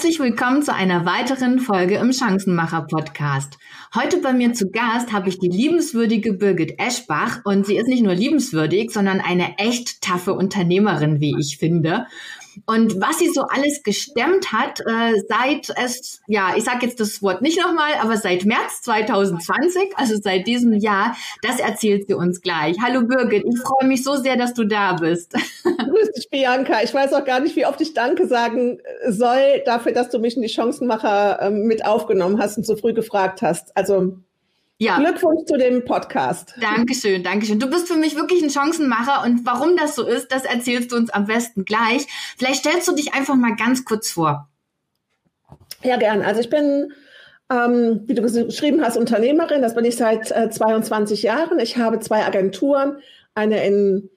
Herzlich willkommen zu einer weiteren Folge im Chancenmacher Podcast. Heute bei mir zu Gast habe ich die liebenswürdige Birgit Eschbach und sie ist nicht nur liebenswürdig, sondern eine echt taffe Unternehmerin, wie ich finde. Und was sie so alles gestemmt hat, äh, seit es, ja, ich sage jetzt das Wort nicht nochmal, aber seit März 2020, also seit diesem Jahr, das erzählt sie uns gleich. Hallo Birgit, ich freue mich so sehr, dass du da bist. Grüß dich, Bianca. Ich weiß auch gar nicht, wie oft ich Danke sagen soll dafür, dass du mich in die Chancenmacher äh, mit aufgenommen hast und so früh gefragt hast. Also ja. Glückwunsch zu dem Podcast. Dankeschön, Dankeschön. Du bist für mich wirklich ein Chancenmacher und warum das so ist, das erzählst du uns am besten gleich. Vielleicht stellst du dich einfach mal ganz kurz vor. Ja, gern. Also ich bin, ähm, wie du geschrieben hast, Unternehmerin. Das bin ich seit äh, 22 Jahren. Ich habe zwei Agenturen, eine in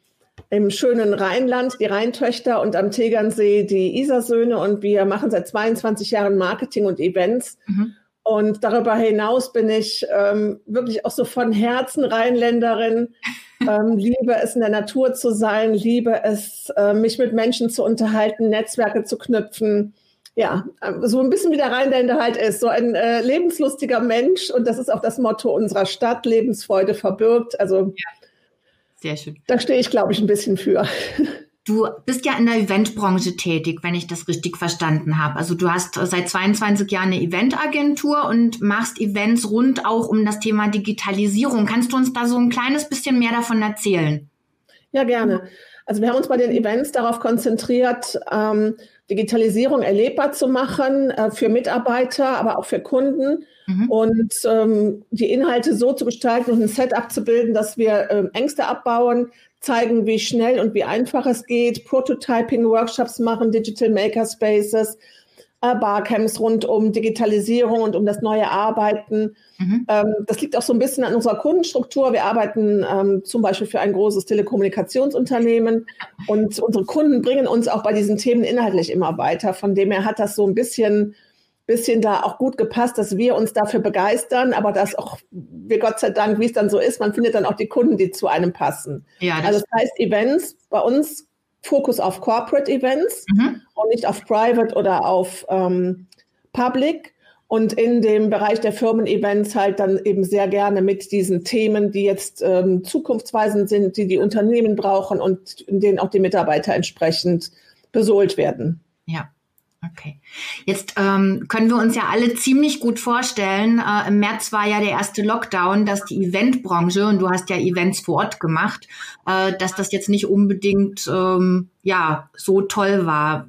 im schönen Rheinland, die Rheintöchter und am Tegernsee die Isarsöhne und wir machen seit 22 Jahren Marketing und Events. Mhm. Und darüber hinaus bin ich ähm, wirklich auch so von Herzen Rheinländerin, ähm, liebe es in der Natur zu sein, liebe es, äh, mich mit Menschen zu unterhalten, Netzwerke zu knüpfen. Ja, so ein bisschen wie der Rheinländer halt ist, so ein äh, lebenslustiger Mensch. Und das ist auch das Motto unserer Stadt, Lebensfreude verbirgt. Also, ja. sehr schön. Da stehe ich, glaube ich, ein bisschen für. Du bist ja in der Eventbranche tätig, wenn ich das richtig verstanden habe. Also du hast seit 22 Jahren eine Eventagentur und machst Events rund auch um das Thema Digitalisierung. Kannst du uns da so ein kleines bisschen mehr davon erzählen? Ja, gerne. Also wir haben uns bei den Events darauf konzentriert, ähm, Digitalisierung erlebbar zu machen äh, für Mitarbeiter, aber auch für Kunden mhm. und ähm, die Inhalte so zu gestalten und ein Setup zu bilden, dass wir ähm, Ängste abbauen, zeigen, wie schnell und wie einfach es geht, Prototyping-Workshops machen, Digital Makerspaces, äh, Barcamps rund um Digitalisierung und um das neue Arbeiten. Mhm. Ähm, das liegt auch so ein bisschen an unserer Kundenstruktur. Wir arbeiten ähm, zum Beispiel für ein großes Telekommunikationsunternehmen und unsere Kunden bringen uns auch bei diesen Themen inhaltlich immer weiter. Von dem her hat das so ein bisschen bisschen da auch gut gepasst, dass wir uns dafür begeistern, aber dass auch wir Gott sei Dank, wie es dann so ist, man findet dann auch die Kunden, die zu einem passen. Ja, das also das heißt Events bei uns Fokus auf Corporate Events mhm. und nicht auf Private oder auf ähm, Public. Und in dem Bereich der Firmen-Events halt dann eben sehr gerne mit diesen Themen, die jetzt ähm, zukunftsweisend sind, die die Unternehmen brauchen und in denen auch die Mitarbeiter entsprechend besohlt werden. Ja, Okay. Jetzt ähm, können wir uns ja alle ziemlich gut vorstellen, äh, im März war ja der erste Lockdown, dass die Eventbranche, und du hast ja Events vor Ort gemacht, äh, dass das jetzt nicht unbedingt ähm, ja so toll war.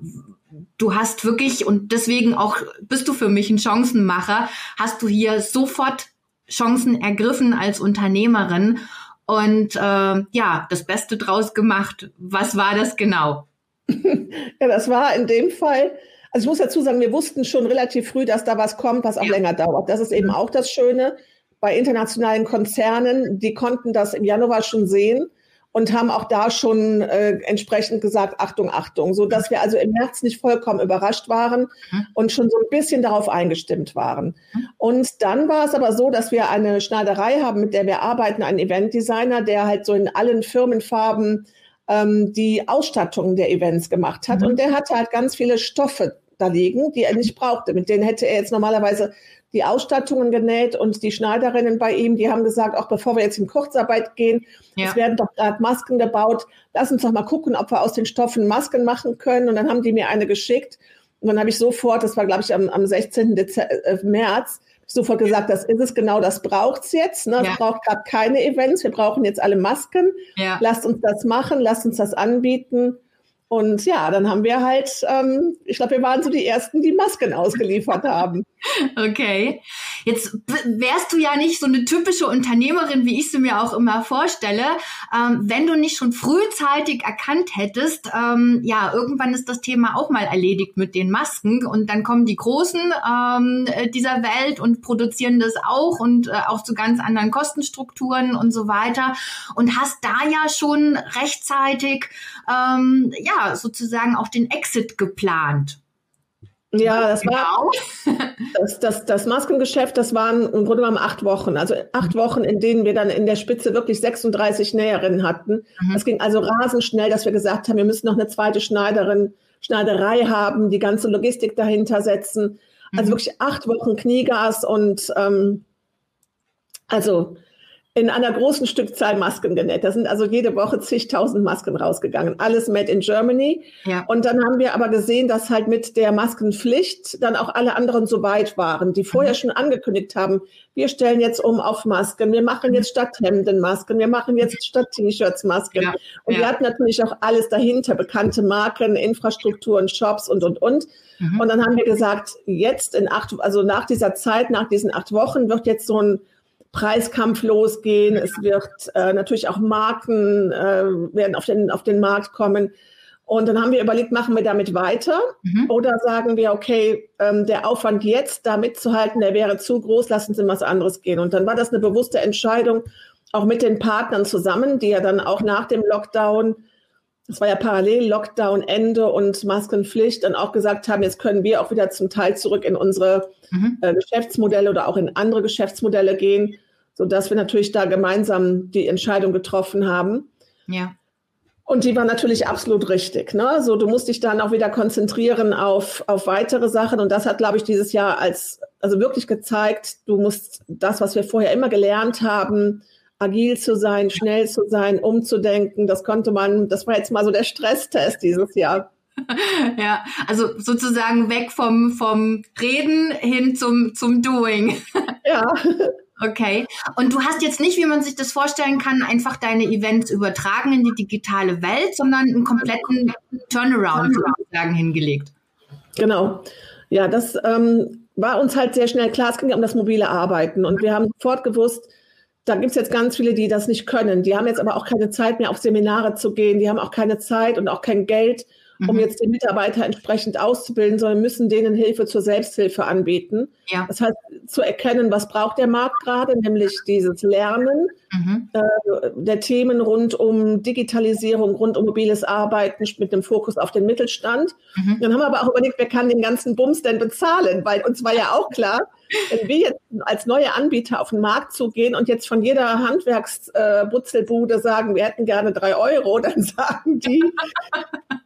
Du hast wirklich, und deswegen auch bist du für mich ein Chancenmacher, hast du hier sofort Chancen ergriffen als Unternehmerin und äh, ja, das Beste draus gemacht. Was war das genau? ja, das war in dem Fall also ich muss dazu sagen, wir wussten schon relativ früh, dass da was kommt, was auch ja. länger dauert. Das ist eben mhm. auch das Schöne bei internationalen Konzernen. Die konnten das im Januar schon sehen und haben auch da schon äh, entsprechend gesagt, Achtung, Achtung, so dass wir also im März nicht vollkommen überrascht waren mhm. und schon so ein bisschen darauf eingestimmt waren. Mhm. Und dann war es aber so, dass wir eine Schneiderei haben, mit der wir arbeiten, einen Eventdesigner, der halt so in allen Firmenfarben ähm, die Ausstattung der Events gemacht hat. Mhm. Und der hatte halt ganz viele Stoffe da liegen, die er nicht brauchte. Mit denen hätte er jetzt normalerweise die Ausstattungen genäht und die Schneiderinnen bei ihm, die haben gesagt, auch bevor wir jetzt in Kurzarbeit gehen, ja. es werden doch gerade Masken gebaut, lass uns doch mal gucken, ob wir aus den Stoffen Masken machen können. Und dann haben die mir eine geschickt. Und dann habe ich sofort, das war glaube ich am, am 16. Dezember, äh, März, sofort gesagt, das ist es genau, das braucht's jetzt. Ne? Ja. Es braucht gerade keine Events, wir brauchen jetzt alle Masken. Ja. Lasst uns das machen, lasst uns das anbieten. Und ja, dann haben wir halt, ähm, ich glaube, wir waren so die Ersten, die Masken ausgeliefert haben. Okay. Jetzt wärst du ja nicht so eine typische Unternehmerin, wie ich sie mir auch immer vorstelle, ähm, wenn du nicht schon frühzeitig erkannt hättest, ähm, ja, irgendwann ist das Thema auch mal erledigt mit den Masken und dann kommen die Großen ähm, dieser Welt und produzieren das auch und äh, auch zu ganz anderen Kostenstrukturen und so weiter und hast da ja schon rechtzeitig, ähm, ja, sozusagen auch den Exit geplant. Ja, das genau. war das, das, das Maskengeschäft, das waren im Grunde genommen acht Wochen. Also acht Wochen, in denen wir dann in der Spitze wirklich 36 Näherinnen hatten. Mhm. Das ging also rasend schnell, dass wir gesagt haben, wir müssen noch eine zweite Schneiderin Schneiderei haben, die ganze Logistik dahinter setzen. Also mhm. wirklich acht Wochen Kniegas und ähm, also in einer großen Stückzahl Masken genäht. Da sind also jede Woche zigtausend Masken rausgegangen. Alles made in Germany. Ja. Und dann haben wir aber gesehen, dass halt mit der Maskenpflicht dann auch alle anderen so weit waren, die vorher mhm. schon angekündigt haben, wir stellen jetzt um auf Masken, wir machen jetzt statt Hemden Masken, wir machen jetzt statt T-Shirts Masken. Ja. Und ja. wir hatten natürlich auch alles dahinter, bekannte Marken, Infrastrukturen, Shops und, und, und. Mhm. Und dann haben wir gesagt, jetzt in acht, also nach dieser Zeit, nach diesen acht Wochen wird jetzt so ein Preiskampf losgehen. Es wird äh, natürlich auch Marken äh, werden auf den, auf den Markt kommen. Und dann haben wir überlegt, machen wir damit weiter mhm. oder sagen wir, okay, ähm, der Aufwand jetzt da mitzuhalten, der wäre zu groß, lassen Sie was anderes gehen. Und dann war das eine bewusste Entscheidung, auch mit den Partnern zusammen, die ja dann auch nach dem Lockdown, das war ja parallel Lockdown Ende und Maskenpflicht, dann auch gesagt haben, jetzt können wir auch wieder zum Teil zurück in unsere mhm. äh, Geschäftsmodelle oder auch in andere Geschäftsmodelle gehen so dass wir natürlich da gemeinsam die Entscheidung getroffen haben. Ja. Und die war natürlich absolut richtig. Ne? So, du musst dich dann auch wieder konzentrieren auf, auf weitere Sachen. Und das hat, glaube ich, dieses Jahr als, also wirklich gezeigt, du musst das, was wir vorher immer gelernt haben, agil zu sein, schnell zu sein, umzudenken, das konnte man, das war jetzt mal so der Stresstest dieses Jahr. Ja, also sozusagen weg vom, vom Reden hin zum, zum Doing. Ja. Okay. Und du hast jetzt nicht, wie man sich das vorstellen kann, einfach deine Events übertragen in die digitale Welt, sondern einen kompletten Turnaround sozusagen hingelegt. Genau. Ja, das ähm, war uns halt sehr schnell klar. Es ging um das mobile Arbeiten. Und wir haben sofort gewusst, da gibt es jetzt ganz viele, die das nicht können. Die haben jetzt aber auch keine Zeit mehr, auf Seminare zu gehen. Die haben auch keine Zeit und auch kein Geld, um mhm. jetzt die Mitarbeiter entsprechend auszubilden, sondern müssen denen Hilfe zur Selbsthilfe anbieten. Ja. Das heißt, zu erkennen, was braucht der Markt gerade, nämlich dieses Lernen mhm. äh, der Themen rund um Digitalisierung, rund um mobiles Arbeiten mit dem Fokus auf den Mittelstand. Mhm. Dann haben wir aber auch überlegt, wer kann den ganzen Bums denn bezahlen, weil uns war ja auch klar, wenn wir jetzt als neue Anbieter auf den Markt zugehen und jetzt von jeder Handwerksbutzelbude äh, sagen, wir hätten gerne drei Euro, dann sagen die,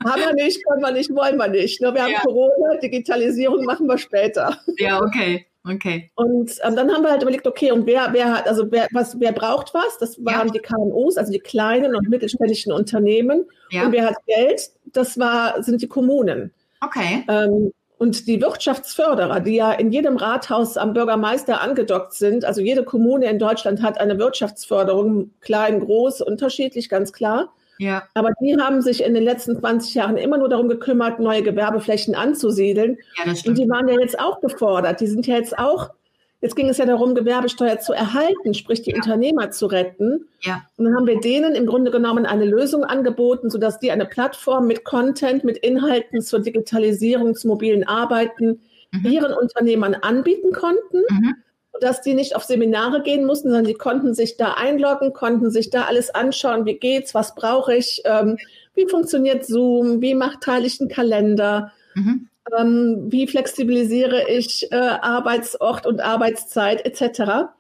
haben wir nicht, können wir nicht, wollen wir nicht. Ne? Wir haben ja. Corona, Digitalisierung machen wir später. Ja, okay. Okay. Und ähm, dann haben wir halt überlegt, okay, und wer, wer hat, also wer, was, wer braucht was? Das waren ja. die KMUs, also die kleinen und mittelständischen Unternehmen. Ja. Und wer hat Geld? Das war, sind die Kommunen. Okay. Ähm, und die Wirtschaftsförderer, die ja in jedem Rathaus am Bürgermeister angedockt sind, also jede Kommune in Deutschland hat eine Wirtschaftsförderung, klein, groß, unterschiedlich, ganz klar. Ja. Aber die haben sich in den letzten 20 Jahren immer nur darum gekümmert, neue Gewerbeflächen anzusiedeln. Ja, das stimmt. Und die waren ja jetzt auch gefordert. Die sind ja jetzt auch, jetzt ging es ja darum, Gewerbesteuer zu erhalten, sprich die ja. Unternehmer zu retten. Ja. Und dann haben wir denen im Grunde genommen eine Lösung angeboten, sodass die eine Plattform mit Content, mit Inhalten zur Digitalisierung, zum mobilen Arbeiten mhm. ihren Unternehmern anbieten konnten. Mhm dass die nicht auf Seminare gehen mussten, sondern die konnten sich da einloggen, konnten sich da alles anschauen, wie geht's, was brauche ich, ähm, wie funktioniert Zoom, wie macht teile ich einen Kalender, mhm. Ähm, wie flexibilisiere ich äh, Arbeitsort und Arbeitszeit etc.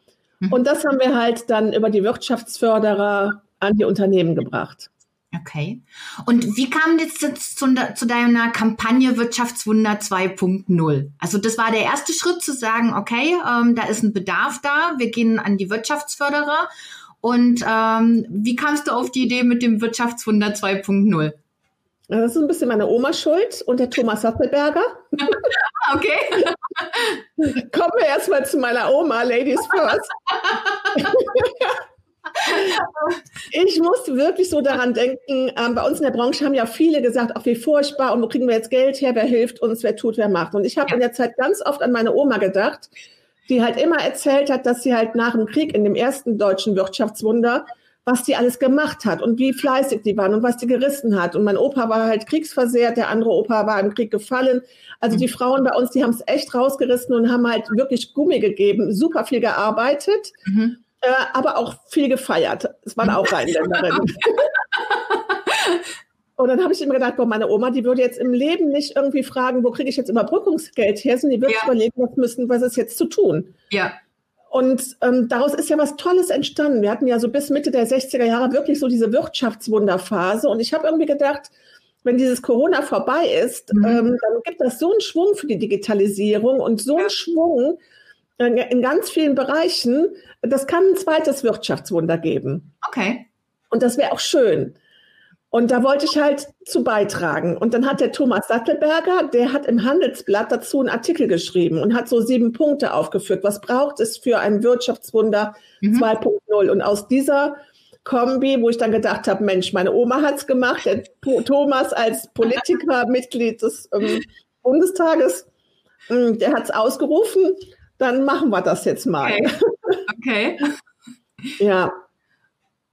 Mhm. Und das haben wir halt dann über die Wirtschaftsförderer an die Unternehmen gebracht. Okay. Und wie kam jetzt zu, zu deiner Kampagne Wirtschaftswunder 2.0? Also das war der erste Schritt zu sagen, okay, ähm, da ist ein Bedarf da, wir gehen an die Wirtschaftsförderer. Und ähm, wie kamst du auf die Idee mit dem Wirtschaftswunder 2.0? Das ist ein bisschen meine Oma schuld und der Thomas Sattelberger. okay. Kommen wir erstmal zu meiner Oma, Ladies first. Ich muss wirklich so daran denken, ähm, bei uns in der Branche haben ja viele gesagt, ach wie furchtbar und wo kriegen wir jetzt Geld her, wer hilft uns, wer tut, wer macht. Und ich habe ja. in der Zeit ganz oft an meine Oma gedacht, die halt immer erzählt hat, dass sie halt nach dem Krieg in dem ersten deutschen Wirtschaftswunder, was die alles gemacht hat und wie fleißig die waren und was die gerissen hat. Und mein Opa war halt kriegsversehrt, der andere Opa war im Krieg gefallen. Also mhm. die Frauen bei uns, die haben es echt rausgerissen und haben halt wirklich Gummi gegeben, super viel gearbeitet. Mhm äh, aber auch viel gefeiert. Es waren auch Rheinländerinnen. Und dann habe ich immer gedacht, boah, meine Oma, die würde jetzt im Leben nicht irgendwie fragen, wo kriege ich jetzt Überbrückungsgeld her, sondern die würde ja. überlegen, was müssen, was ist jetzt zu tun. Ja. Und ähm, daraus ist ja was Tolles entstanden. Wir hatten ja so bis Mitte der 60er Jahre wirklich so diese Wirtschaftswunderphase. Und ich habe irgendwie gedacht, wenn dieses Corona vorbei ist, mhm. ähm, dann gibt das so einen Schwung für die Digitalisierung und so einen Schwung in ganz vielen Bereichen. Das kann ein zweites Wirtschaftswunder geben. Okay. Und das wäre auch schön. Und da wollte ich halt zu beitragen. Und dann hat der Thomas Sattelberger, der hat im Handelsblatt dazu einen Artikel geschrieben und hat so sieben Punkte aufgeführt. Was braucht es für ein Wirtschaftswunder mhm. 2.0? Und aus dieser Kombi, wo ich dann gedacht habe, Mensch, meine Oma hat es gemacht, der Thomas als Politiker, Mitglied des ähm, Bundestages, ähm, der hat es ausgerufen, dann machen wir das jetzt mal. Okay. okay. ja,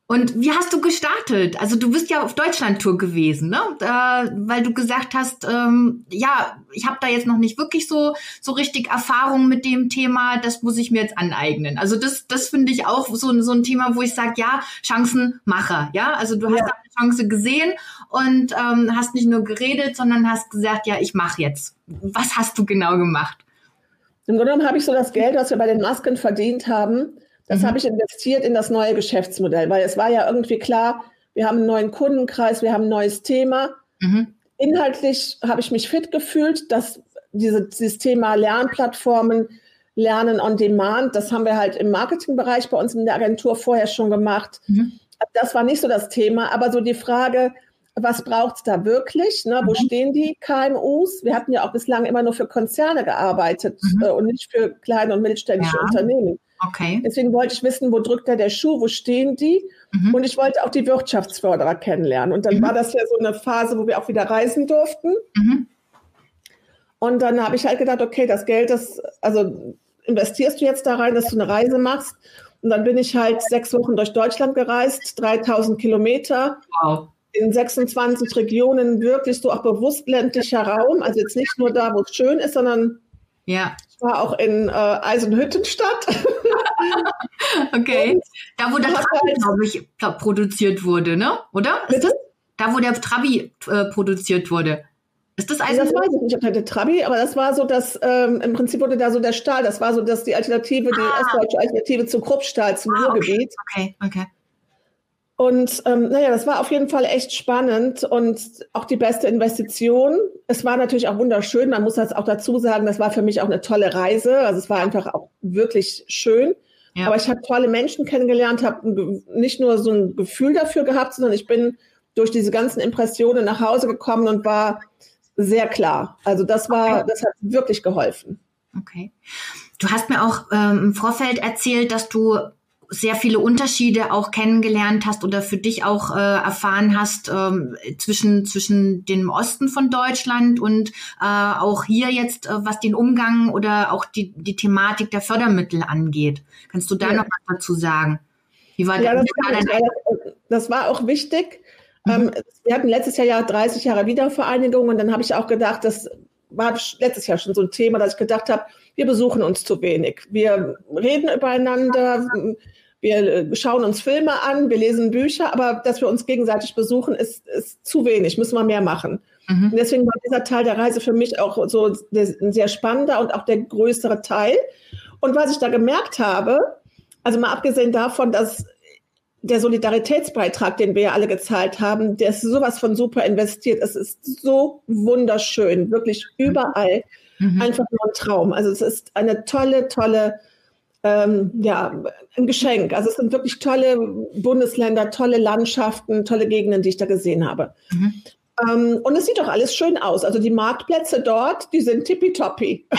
und wie hast du gestartet? Also du bist ja auf Deutschland-Tour gewesen, ne? Äh, weil du gesagt hast, ähm, ja, ich habe da jetzt noch nicht wirklich so so richtig Erfahrung mit dem Thema. Das muss ich mir jetzt aneignen. Also das das finde ich auch so so ein Thema, wo ich sage, ja, Chancenmacher, ja. Also du hast ja. eine Chance gesehen und ähm, hast nicht nur geredet, sondern hast gesagt, ja, ich mache jetzt. Was hast du genau gemacht? Im Grunde genommen habe ich so das Geld, was wir bei den Masken verdient haben das mhm. habe ich investiert in das neue Geschäftsmodell, weil es war ja irgendwie klar, wir haben einen neuen Kundenkreis, wir haben ein neues Thema. Mhm. Inhaltlich habe ich mich fit gefühlt, dass diese, dieses Thema Lernplattformen, Lernen on Demand, das haben wir halt im Marketingbereich bei uns in der Agentur vorher schon gemacht. Mhm. Das war nicht so das Thema, aber so die Frage, was braucht es da wirklich? Ne? Wo mhm. stehen die KMUs? Wir hatten ja auch bislang immer nur für Konzerne gearbeitet mhm. äh, und nicht für kleine und mittelständische ja. Unternehmen. Okay. Deswegen wollte ich wissen, wo drückt da der Schuh, wo stehen die? Mhm. Und ich wollte auch die Wirtschaftsförderer kennenlernen. Und dann mhm. war das ja so eine Phase, wo wir auch wieder reisen durften. Mhm. Und dann habe ich halt gedacht, okay, das Geld, das, also investierst du jetzt da rein, dass du eine Reise machst. Und dann bin ich halt sechs Wochen durch Deutschland gereist, 3000 Kilometer. Wow. In 26 Regionen, wirklich so auch bewusst ländlicher Raum. Also jetzt nicht nur da, wo es schön ist, sondern ja. Ich war auch in äh, Eisenhüttenstadt. Okay. Da, wo der Trabi, halt glaube ich, produziert wurde, ne? Oder? Bitte? Da, wo der Trabi äh, produziert wurde. Ist das Eisenhütten? Das weiß ich nicht, ob der Trabi, aber das war so, dass ähm, im Prinzip wurde da so der Stahl, das war so, dass die Alternative, ah. die ostdeutsche Alternative zu Kruppstahl, zum ah, Ruhrgebiet. Okay, okay. okay. Und ähm, naja, das war auf jeden Fall echt spannend und auch die beste Investition. Es war natürlich auch wunderschön. Man muss das auch dazu sagen, das war für mich auch eine tolle Reise. Also es war einfach auch wirklich schön. Ja. Aber ich habe tolle Menschen kennengelernt, habe nicht nur so ein Gefühl dafür gehabt, sondern ich bin durch diese ganzen Impressionen nach Hause gekommen und war sehr klar. Also das war, okay. das hat wirklich geholfen. Okay. Du hast mir auch ähm, im Vorfeld erzählt, dass du sehr viele Unterschiede auch kennengelernt hast oder für dich auch äh, erfahren hast ähm, zwischen zwischen dem Osten von Deutschland und äh, auch hier jetzt, äh, was den Umgang oder auch die die Thematik der Fördermittel angeht. Kannst du da ja. noch was dazu sagen? Wie war, ja, das, war das, war auch wichtig. Mhm. Ähm, wir hatten letztes Jahr ja 30 Jahre Wiedervereinigung und dann habe ich auch gedacht, das war letztes Jahr schon so ein Thema, dass ich gedacht habe, wir besuchen uns zu wenig. Wir reden übereinander, wir äh, schauen uns Filme an, wir lesen Bücher, aber dass wir uns gegenseitig besuchen, ist, ist zu wenig, müssen wir mehr machen. Mhm. Und deswegen war dieser Teil der Reise für mich auch so ein sehr spannender und auch der größere Teil. Und was ich da gemerkt habe, also mal abgesehen davon, dass der Solidaritätsbeitrag, den wir ja alle gezahlt haben, der ist sowas von super investiert. Es ist so wunderschön, wirklich überall. Mhm. Einfach nur ein Traum. Also es ist eine tolle, tolle, ähm, ja, ein Geschenk. Also es sind wirklich tolle Bundesländer, tolle Landschaften, tolle Gegenden, die ich da gesehen habe. Mhm. Ähm, und es sieht doch alles schön aus. Also die Marktplätze dort, die sind tippitoppi.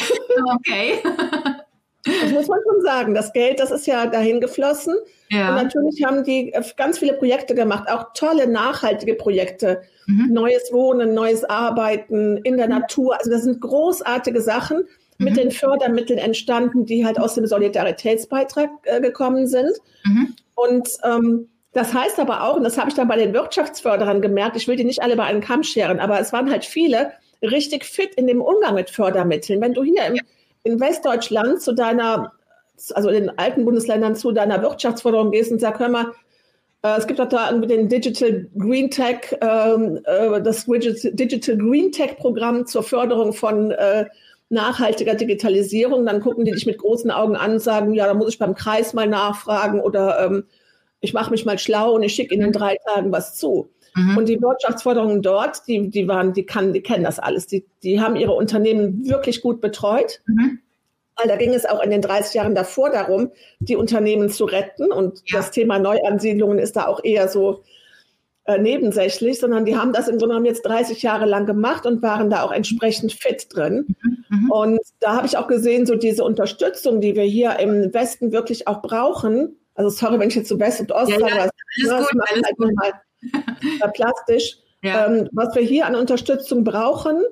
Okay. Das muss man schon sagen. Das Geld, das ist ja dahin geflossen. Ja. Und natürlich haben die äh, ganz viele Projekte gemacht, auch tolle, nachhaltige Projekte. Mhm. Neues Wohnen, neues Arbeiten in der mhm. Natur. Also das sind großartige Sachen mhm. mit den Fördermitteln entstanden, die halt aus dem Solidaritätsbeitrag äh, gekommen sind. Mhm. Und ähm, das heißt aber auch, und das habe ich dann bei den Wirtschaftsförderern gemerkt, ich will die nicht alle bei einem Kamm scheren, aber es waren halt viele richtig fit in dem Umgang mit Fördermitteln. Wenn du hier im ja in Westdeutschland zu deiner, also in den alten Bundesländern zu deiner Wirtschaftsförderung gehst und sagst, hör mal, äh, es gibt doch da den Digital Green Tech, ähm, äh, das Digital Green Tech Programm zur Förderung von äh, nachhaltiger Digitalisierung. Dann gucken die dich mit großen Augen an und sagen, ja, da muss ich beim Kreis mal nachfragen oder ähm, ich mache mich mal schlau und ich schicke in drei Tagen was zu. Mhm. Und die Wirtschaftsförderungen dort, die, die waren, die kann, die kennen das alles. Die, die haben ihre Unternehmen wirklich gut betreut. Mhm. Weil da ging es auch in den 30 Jahren davor darum, die Unternehmen zu retten. Und ja. das Thema Neuansiedlungen ist da auch eher so äh, nebensächlich, sondern die haben das im Grunde genommen jetzt 30 Jahre lang gemacht und waren da auch entsprechend fit drin. Mhm. mhm. Und da habe ich auch gesehen, so diese Unterstützung, die wir hier im Westen wirklich auch brauchen. Also sorry, wenn ich jetzt zu West und Ost ja, sage, ja, alles ne, gut, alles halt gut. Mal, plastisch. Ja. Ähm, was wir hier an Unterstützung brauchen,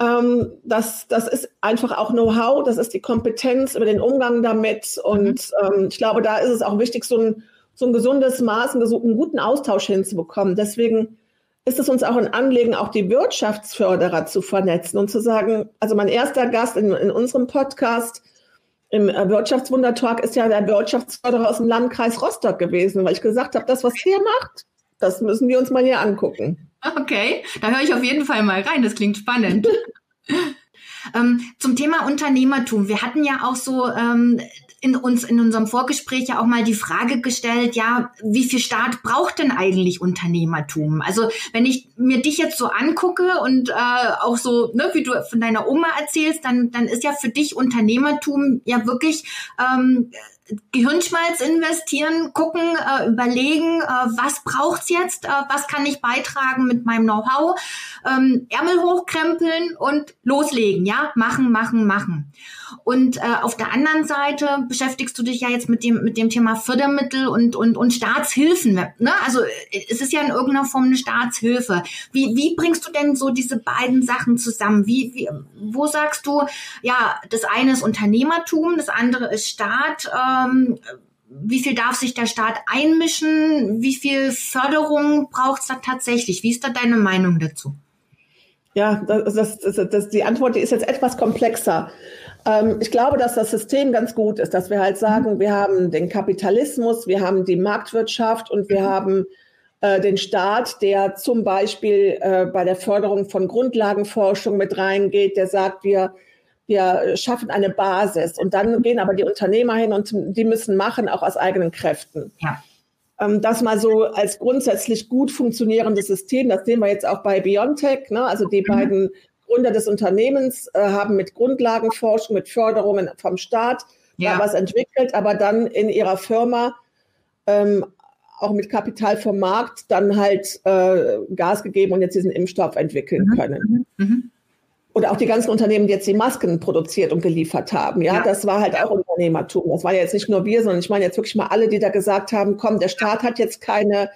ähm, das, das ist einfach auch Know-how, das ist die Kompetenz über den Umgang damit. Und mhm. ähm, ich glaube, da ist es auch wichtig, so ein, so ein gesundes Maß, einen guten Austausch hinzubekommen. Deswegen ist es uns auch ein Anliegen, auch die Wirtschaftsförderer zu vernetzen und zu sagen, also mein erster Gast in, in unserem Podcast im Wirtschaftswundertalk ist ja der Wirtschaftsförderer aus dem Landkreis Rostock gewesen, weil ich gesagt habe, das, was der macht, das müssen wir uns mal hier angucken. Okay, da höre ich auf jeden Fall mal rein. Das klingt spannend. ähm, zum Thema Unternehmertum. Wir hatten ja auch so ähm, in uns in unserem Vorgespräch ja auch mal die Frage gestellt, ja, wie viel Staat braucht denn eigentlich Unternehmertum? Also wenn ich mir dich jetzt so angucke und äh, auch so, ne, wie du von deiner Oma erzählst, dann dann ist ja für dich Unternehmertum ja wirklich ähm, Gehirnschmalz investieren, gucken, äh, überlegen, äh, was braucht's jetzt, äh, was kann ich beitragen mit meinem Know-how, ähm, Ärmel hochkrempeln und loslegen, ja, machen, machen, machen. Und äh, auf der anderen Seite beschäftigst du dich ja jetzt mit dem mit dem Thema Fördermittel und und und Staatshilfen. Ne? Also es ist ja in irgendeiner Form eine Staatshilfe. Wie wie bringst du denn so diese beiden Sachen zusammen? Wie, wie wo sagst du, ja, das eine ist Unternehmertum, das andere ist Staat. Ähm, wie viel darf sich der Staat einmischen? Wie viel Förderung braucht es da tatsächlich? Wie ist da deine Meinung dazu? Ja, das, das, das, das, die Antwort die ist jetzt etwas komplexer. Ähm, ich glaube, dass das System ganz gut ist, dass wir halt sagen, wir haben den Kapitalismus, wir haben die Marktwirtschaft und wir haben äh, den Staat, der zum Beispiel äh, bei der Förderung von Grundlagenforschung mit reingeht, der sagt, wir wir schaffen eine Basis und dann gehen aber die Unternehmer hin und die müssen machen, auch aus eigenen Kräften. Ja. Ähm, das mal so als grundsätzlich gut funktionierendes System, das sehen wir jetzt auch bei Biontech. Ne? Also die mhm. beiden Gründer des Unternehmens äh, haben mit Grundlagenforschung, mit Förderungen vom Staat ja. was entwickelt, aber dann in ihrer Firma ähm, auch mit Kapital vom Markt dann halt äh, Gas gegeben und jetzt diesen Impfstoff entwickeln mhm. können. Mhm. Oder auch die ganzen Unternehmen, die jetzt die Masken produziert und geliefert haben. Ja, ja. das war halt auch Unternehmertum. Das war jetzt nicht nur wir, sondern ich meine jetzt wirklich mal alle, die da gesagt haben, komm, der Staat hat jetzt keine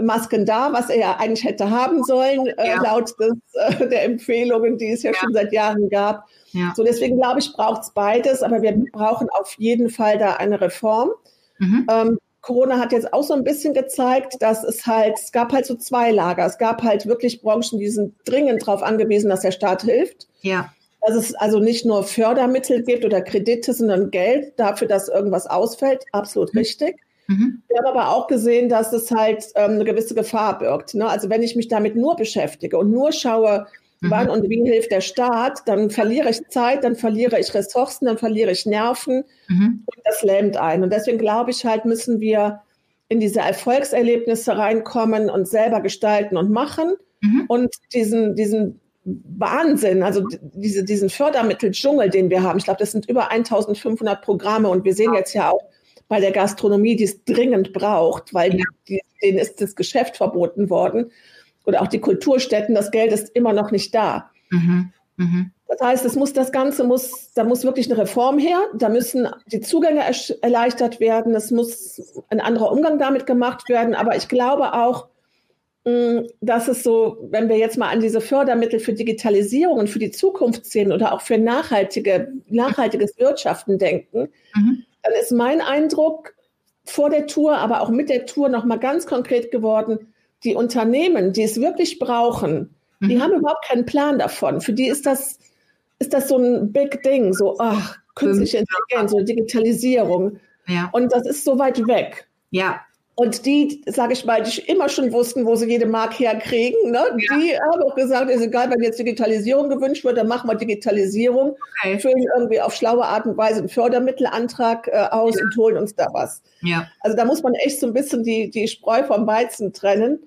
Masken da, was er ja eigentlich hätte haben sollen, äh, ja. äh, laut des, äh, der Empfehlungen, die es ja, ja, schon seit Jahren gab. Ja. So, deswegen glaube ich, braucht es beides, aber wir brauchen auf jeden Fall da eine Reform. Mhm. Ähm, Corona hat jetzt auch so ein bisschen gezeigt, dass es halt, es gab halt so zwei Lager. Es gab halt wirklich Branchen, die sind dringend darauf angewiesen, dass der Staat hilft. Ja. Dass es also nicht nur Fördermittel gibt oder Kredite, sondern Geld dafür, dass irgendwas ausfällt. Absolut mhm. richtig. Mhm. Wir haben aber auch gesehen, dass es halt ähm, eine gewisse Gefahr birgt. Ne? Also wenn ich mich damit nur beschäftige und nur schaue. Wann und wie hilft der Staat, dann verliere ich Zeit, dann verliere ich Ressourcen, dann verliere ich Nerven mhm. und das lähmt ein. Und deswegen glaube ich halt, müssen wir in diese Erfolgserlebnisse reinkommen und selber gestalten und machen mhm. und diesen, diesen Wahnsinn, also diese, diesen Fördermitteldschungel, den wir haben. Ich glaube, das sind über 1500 Programme und wir sehen jetzt ja auch, bei der Gastronomie, die es dringend braucht, weil ja. die, denen ist das Geschäft verboten worden. Oder auch die Kulturstätten, das Geld ist immer noch nicht da. Mhm. Mhm. Das heißt, es muss das Ganze muss, da muss wirklich eine Reform her. Da müssen die Zugänge erleichtert werden. Es muss ein anderer Umgang damit gemacht werden. Aber ich glaube auch, mm, dass es so, wenn wir jetzt mal an diese Fördermittel für Digitalisierung und für die Zukunft sehen oder auch für nachhaltige, nachhaltiges Wirtschaften denken, mhm dann ist mein Eindruck vor der Tour, aber auch mit der Tour nochmal ganz konkret geworden, die Unternehmen, die es wirklich brauchen, mhm. die haben überhaupt keinen Plan davon. Für die ist das, ist das so ein Big Ding, so ach, künstliche Intelligenz, so Digitalisierung. Ja. Und das ist so weit weg. Ja. Und die, sage ich mal, die immer schon wussten, wo sie jede Mark herkriegen, ne? Ja. die haben auch gesagt, ist egal, wenn jetzt Digitalisierung gewünscht wird, dann machen wir Digitalisierung, okay. füllen irgendwie auf schlaue Art und Weise einen Fördermittelantrag äh, aus ja. und holen uns da was. Ja. Also da muss man echt so ein bisschen die, die Spreu vom Weizen trennen.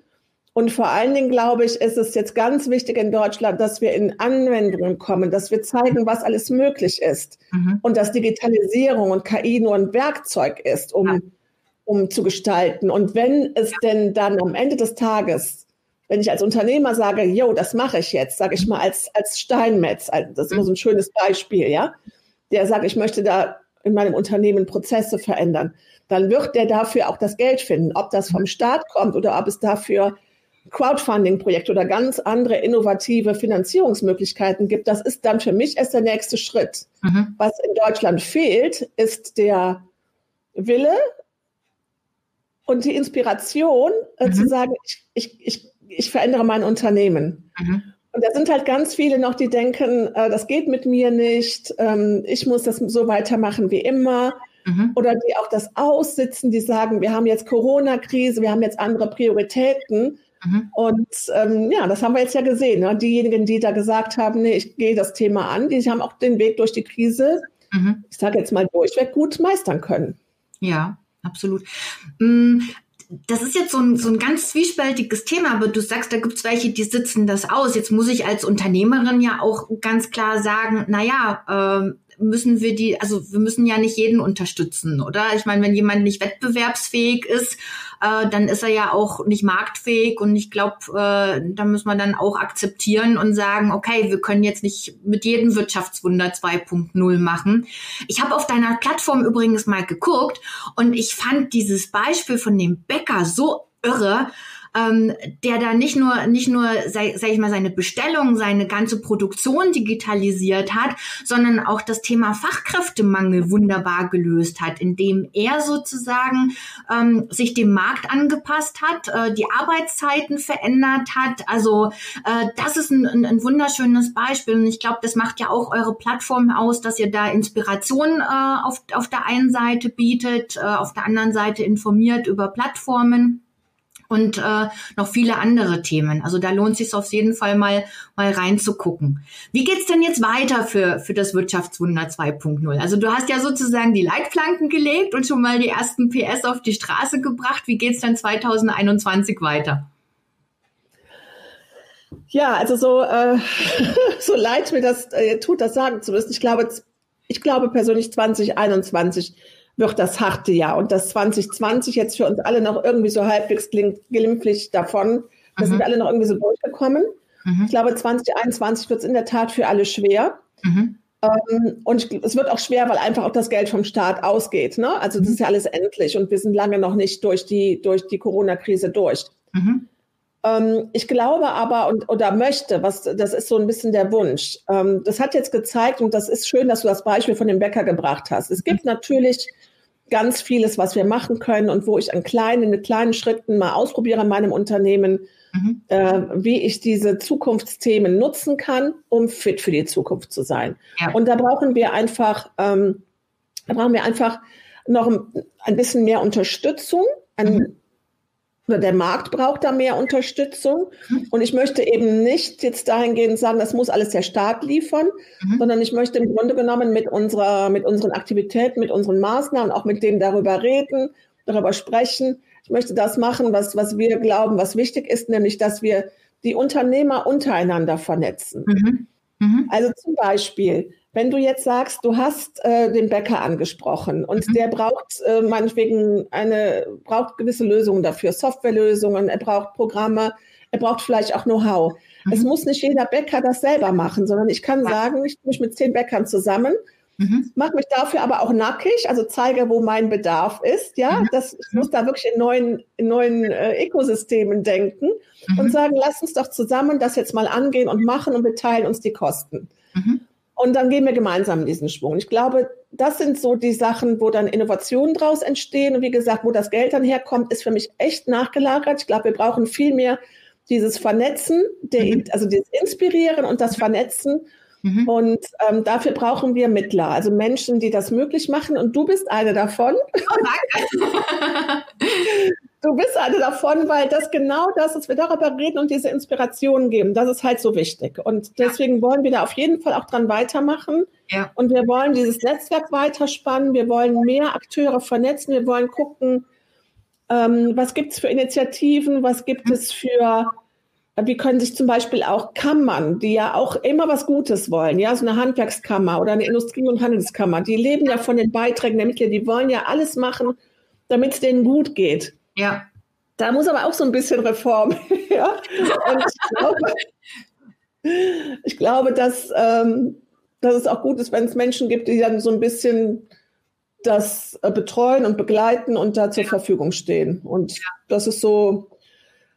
Und vor allen Dingen, glaube ich, ist es jetzt ganz wichtig in Deutschland, dass wir in Anwendungen kommen, dass wir zeigen, was alles möglich ist mhm. und dass Digitalisierung und KI nur ein Werkzeug ist, um, ja. um zu gestalten. Und wenn es ja. denn dann am Ende des Tages, wenn ich als Unternehmer sage, yo, das mache ich jetzt, sage ich mhm. mal als, als Steinmetz, das ist immer so ein schönes Beispiel, ja, der sagt, ich möchte da in meinem Unternehmen Prozesse verändern, dann wird der dafür auch das Geld finden. Ob das vom Staat kommt oder ob es dafür Crowdfunding-Projekte oder ganz andere innovative Finanzierungsmöglichkeiten gibt, das ist dann für mich erst der nächste Schritt. Mhm. Was in Deutschland fehlt, ist der Wille und die Inspiration, äh, mhm. zu sagen, ich, ich, ich, ich verändere mein Unternehmen. Mhm. Und da sind halt ganz viele noch, die denken, äh, das geht mit mir nicht, ähm, ich muss das so weitermachen wie immer. Mhm. Oder die auch das aussitzen, die sagen, wir haben jetzt Corona-Krise, wir haben jetzt andere Prioritäten. Mhm. Und ähm, ja, das haben wir jetzt ja gesehen. Ne? Diejenigen, die da gesagt haben, nee, ich gehe das Thema an, die haben auch den Weg durch die Krise, mhm. ich sage jetzt mal durchweg, gut meistern können. Ja, absolut. Mm, das ist jetzt so ein, so ein ganz zwiespältiges Thema, aber du sagst, da gibt es welche, die sitzen das aus. Jetzt muss ich als Unternehmerin ja auch ganz klar sagen, naja, äh, müssen wir die, also wir müssen ja nicht jeden unterstützen, oder? Ich meine, wenn jemand nicht wettbewerbsfähig ist, äh, dann ist er ja auch nicht marktfähig und ich glaube, äh, da müssen wir dann auch akzeptieren und sagen, okay, wir können jetzt nicht mit jedem Wirtschaftswunder 2.0 machen. Ich habe auf deiner Plattform übrigens mal geguckt und ich fand dieses Beispiel von dem Bäcker so irre ähm, der da nicht nur, nicht nur, sag, sag ich mal, seine Bestellung, seine ganze Produktion digitalisiert hat, sondern auch das Thema Fachkräftemangel wunderbar gelöst hat, indem er sozusagen ähm, sich dem Markt angepasst hat, äh, die Arbeitszeiten verändert hat. Also äh, das ist ein, ein, ein wunderschönes Beispiel und ich glaube, das macht ja auch eure Plattform aus, dass ihr da Inspiration äh, auf, auf der einen Seite bietet, äh, auf der anderen Seite informiert über Plattformen und äh, noch viele andere Themen. Also da lohnt sich auf jeden Fall mal mal reinzugucken. Wie geht's denn jetzt weiter für für das Wirtschaftswunder 2.0? Also du hast ja sozusagen die Leitplanken gelegt und schon mal die ersten PS auf die Straße gebracht. Wie geht's dann 2021 weiter? Ja, also so äh, so leid mir das äh, tut, das sagen zu müssen. Ich glaube, ich glaube persönlich 2021 wird das harte Jahr. Und das 2020 jetzt für uns alle noch irgendwie so halbwegs glimpflich davon. Da mhm. sind wir alle noch irgendwie so durchgekommen. Mhm. Ich glaube, 2021 wird es in der Tat für alle schwer. Mhm. Ähm, und es wird auch schwer, weil einfach auch das Geld vom Staat ausgeht. Ne? Also das ist ja alles endlich und wir sind lange noch nicht durch die, durch die Corona-Krise durch. Mhm. Ähm, ich glaube aber und oder möchte, was das ist so ein bisschen der Wunsch. Ähm, das hat jetzt gezeigt und das ist schön, dass du das Beispiel von dem Bäcker gebracht hast. Es gibt natürlich ganz vieles, was wir machen können und wo ich an kleinen, mit kleinen Schritten mal ausprobiere in meinem Unternehmen, mhm. äh, wie ich diese Zukunftsthemen nutzen kann, um fit für die Zukunft zu sein. Ja. Und da brauchen wir einfach, ähm, da brauchen wir einfach noch ein bisschen mehr Unterstützung, ein, mhm der Markt braucht da mehr Unterstützung. Mhm. Und ich möchte eben nicht jetzt dahingehend sagen, das muss alles der Staat liefern, mhm. sondern ich möchte im Grunde genommen mit unserer, mit unseren Aktivitäten, mit unseren Maßnahmen, auch mit denen darüber reden, darüber sprechen. Ich möchte das machen, was, was wir glauben, was wichtig ist, nämlich, dass wir die Unternehmer untereinander vernetzen. Mhm. mhm. Also zum Beispiel, wenn du jetzt sagst, du hast äh, den Bäcker angesprochen und mhm. der braucht äh, meinetwegen eine, braucht gewisse Lösungen dafür, Softwarelösungen, er braucht Programme, er braucht vielleicht auch Know-how. Mhm. Es muss nicht jeder Bäcker das selber machen, sondern ich kann ja. sagen, ich tue mich mit zehn Bäckern zusammen, mhm. mache mich dafür aber auch nackig, also zeige, wo mein Bedarf ist. Ja, mhm. das, ich muss da wirklich in neuen, in neuen äh, Ökosystemen denken und mhm. sagen, lass uns doch zusammen das jetzt mal angehen und machen und wir teilen uns die Kosten. Und dann gehen wir gemeinsam diesen Schwung. Ich glaube, das sind so die Sachen, wo dann Innovationen draus entstehen. Und wie gesagt, wo das Geld dann herkommt, ist für mich echt nachgelagert. Ich glaube, wir brauchen viel mehr dieses Vernetzen, der, mhm. also das Inspirieren und das Vernetzen. Mhm. Und ähm, dafür brauchen wir Mittler, also Menschen, die das möglich machen. Und du bist eine davon. Oh, danke. Du bist eine davon, weil das genau das ist, wir darüber reden und diese Inspiration geben. Das ist halt so wichtig. Und deswegen ja. wollen wir da auf jeden Fall auch dran weitermachen. Ja. Und wir wollen dieses Netzwerk weiterspannen. Wir wollen mehr Akteure vernetzen. Wir wollen gucken, Ähm, was gibt es für Initiativen? Was gibt es für, wie können sich zum Beispiel auch Kammern, die ja auch immer was Gutes wollen, ja, so eine Handwerkskammer oder eine Industrie- und Handelskammer, die leben ja von den Beiträgen der Mitglieder, die wollen ja alles machen, damit es denen gut geht. Ja. Da muss aber auch so ein bisschen Reform. ja? Und ich glaube, ich glaube dass, ähm, dass es auch gut ist, wenn es Menschen gibt, die dann so ein bisschen das äh, betreuen und begleiten und da zur ja. Verfügung stehen. Und ja. das ist so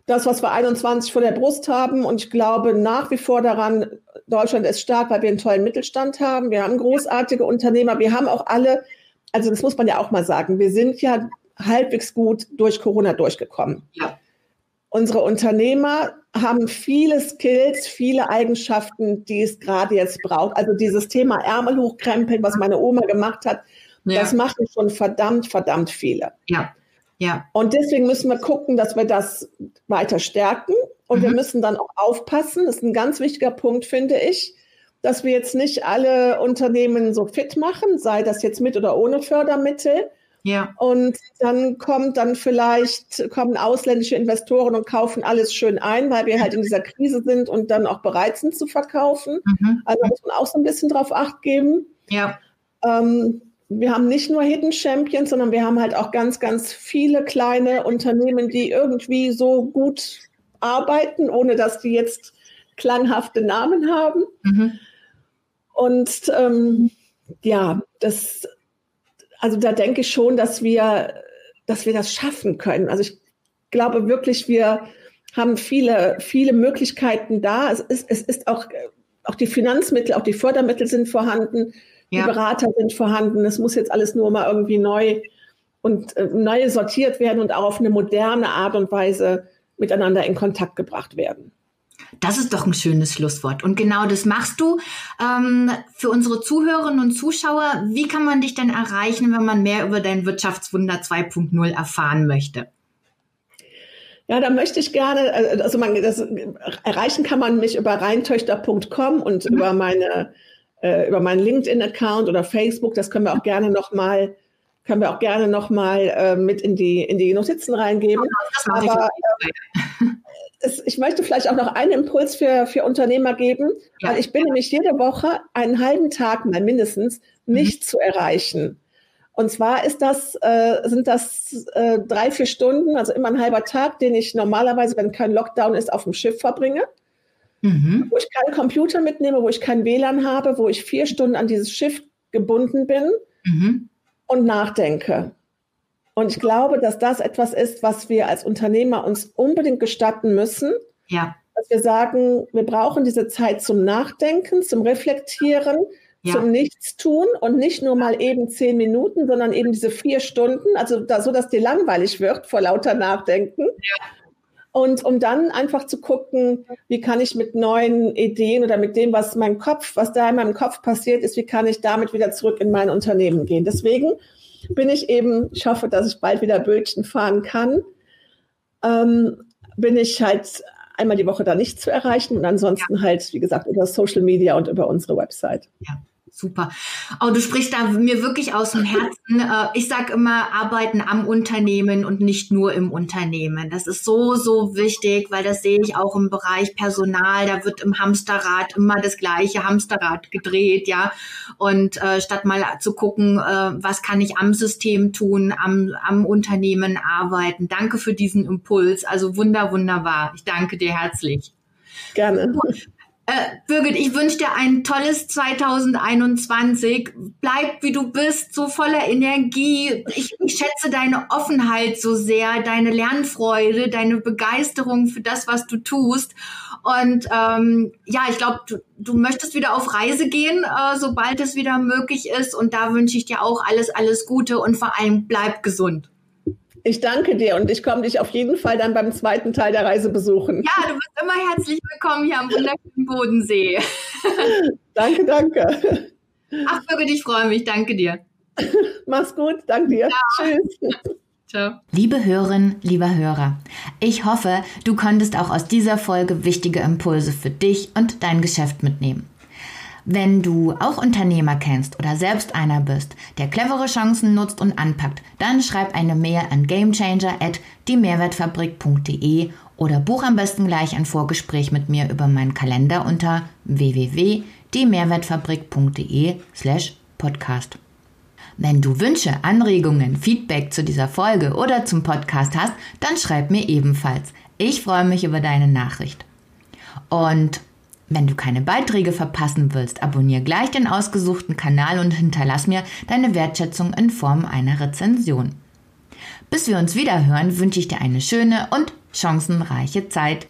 das, was wir 21 vor der Brust haben. Und ich glaube nach wie vor daran, Deutschland ist stark, weil wir einen tollen Mittelstand haben. Wir haben großartige Unternehmer. Wir haben auch alle, also das muss man ja auch mal sagen, wir sind ja halbwegs gut durch Corona durchgekommen. Ja. Unsere Unternehmer haben viele Skills, viele Eigenschaften, die es gerade jetzt braucht. Also dieses Thema Ärmel hochkrempeln, was meine Oma gemacht hat, ja. das machen schon verdammt, verdammt viele. Ja. Ja. Und deswegen müssen wir gucken, dass wir das weiter stärken. Und mhm. wir müssen dann auch aufpassen, das ist ein ganz wichtiger Punkt, finde ich, dass wir jetzt nicht alle Unternehmen so fit machen, sei das jetzt mit oder ohne Fördermittel, ja. Und dann kommt dann vielleicht, kommen ausländische Investoren und kaufen alles schön ein, weil wir halt in dieser Krise sind und dann auch bereit sind zu verkaufen. Mhm. Also muss man auch so ein bisschen drauf acht geben. Ja. Ähm, wir haben nicht nur Hidden Champions, sondern wir haben halt auch ganz, ganz viele kleine Unternehmen, die irgendwie so gut arbeiten, ohne dass die jetzt klanghafte Namen haben. Mhm. Und ähm, ja, das also da denke ich schon, dass wir, dass wir das schaffen können. Also ich glaube wirklich, wir haben viele, viele Möglichkeiten da. Es ist, es ist auch, auch die Finanzmittel, auch die Fördermittel sind vorhanden, ja. die Berater sind vorhanden. Es muss jetzt alles nur mal irgendwie neu und äh, neu sortiert werden und auch auf eine moderne Art und Weise miteinander in Kontakt gebracht werden. Das ist doch ein schönes Schlusswort. Und genau das machst du. Ähm, für unsere Zuhörerinnen und Zuschauer, wie kann man dich denn erreichen, wenn man mehr über dein Wirtschaftswunder 2.0 erfahren möchte? Ja, da möchte ich gerne, also man, das, erreichen kann man mich über reintöchter.com und mhm. über meine, äh, über meinen LinkedIn-Account oder Facebook. Das können wir auch gerne nochmal können wir auch gerne noch mal äh, mit in die in die Notizen reingeben. Aber äh, es, ich möchte vielleicht auch noch einen Impuls für, für Unternehmer geben, ja. weil ich bin nämlich jede Woche einen halben Tag mal mindestens nicht mhm. zu erreichen. Und zwar ist das, äh, sind das äh, drei, vier Stunden, also immer ein halber Tag, den ich normalerweise, wenn kein Lockdown ist, auf dem Schiff verbringe. Mhm. Wo ich keinen Computer mitnehme, wo ich kein WLAN habe, wo ich vier Stunden an dieses Schiff gebunden bin mhm. Und nachdenke. Und ich glaube, dass das etwas ist, was wir als Unternehmer uns unbedingt gestatten müssen. Ja. Dass wir sagen, wir brauchen diese Zeit zum Nachdenken, zum Reflektieren, ja. zum Nichtstun und nicht nur mal eben zehn Minuten, sondern eben diese vier Stunden, also da, so, dass dir langweilig wird vor lauter Nachdenken. Ja. Und um dann einfach zu gucken, wie kann ich mit neuen Ideen oder mit dem, was mein Kopf, was da in meinem Kopf passiert ist, wie kann ich damit wieder zurück in mein Unternehmen gehen. Deswegen bin ich eben, ich hoffe, dass ich bald wieder Bötchen fahren kann, ähm, bin ich halt einmal die Woche da nicht zu erreichen und ansonsten ja. halt, wie gesagt, über Social Media und über unsere Website. Ja. Super. Oh, du sprichst da mir wirklich aus dem Herzen. Äh, ich sage immer, arbeiten am Unternehmen und nicht nur im Unternehmen. Das ist so, so wichtig, weil das sehe ich auch im Bereich Personal. Da wird im Hamsterrad immer das gleiche Hamsterrad gedreht, ja. Und äh, statt mal zu gucken, äh, was kann ich am System tun, am, am Unternehmen arbeiten. Danke für diesen Impuls. Also wunder, wunderbar. Ich danke dir herzlich. Gerne. Äh, Birgit, ich wünsche dir ein tolles 2021. Bleib wie du bist, so voller Energie. Ich, ich, schätze deine Offenheit so sehr, deine Lernfreude, deine Begeisterung für das, was du tust. Und ähm, ja, ich glaube, du, du möchtest wieder auf Reise gehen, äh, sobald es wieder möglich ist. Und da wünsche ich dir auch alles, alles Gute und vor allem bleib gesund. Ich danke dir und ich komme dich auf jeden Fall dann beim zweiten Teil der Reise besuchen. Ja, du bist immer herzlich willkommen hier am wunderschönen Bodensee. danke, danke. Ach, Birgit, ich freue mich. Danke dir. Mach's gut. Danke dir. Ciao. Tschüss. Ciao. Liebe Hörerin, lieber Hörer, ich hoffe, du konntest auch aus dieser Folge wichtige Impulse für dich und dein Geschäft mitnehmen. Wenn du auch Unternehmer kennst oder selbst einer bist, der clevere Chancen nutzt und anpackt, dann schreib eine Mail an gamechanger at diemehrwertfabrik.de oder buch am besten gleich ein Vorgespräch mit mir über meinen Kalender unter www.diemehrwertfabrik.de slash podcast. Wenn du Wünsche, Anregungen, Feedback zu dieser Folge oder zum Podcast hast, dann schreib mir ebenfalls. Ich freue mich über deine Nachricht. Und wenn du keine Beiträge verpassen willst, abonniere gleich den ausgesuchten Kanal und hinterlass mir deine Wertschätzung in Form einer Rezension. Bis wir uns wieder hören, wünsche ich dir eine schöne und chancenreiche Zeit.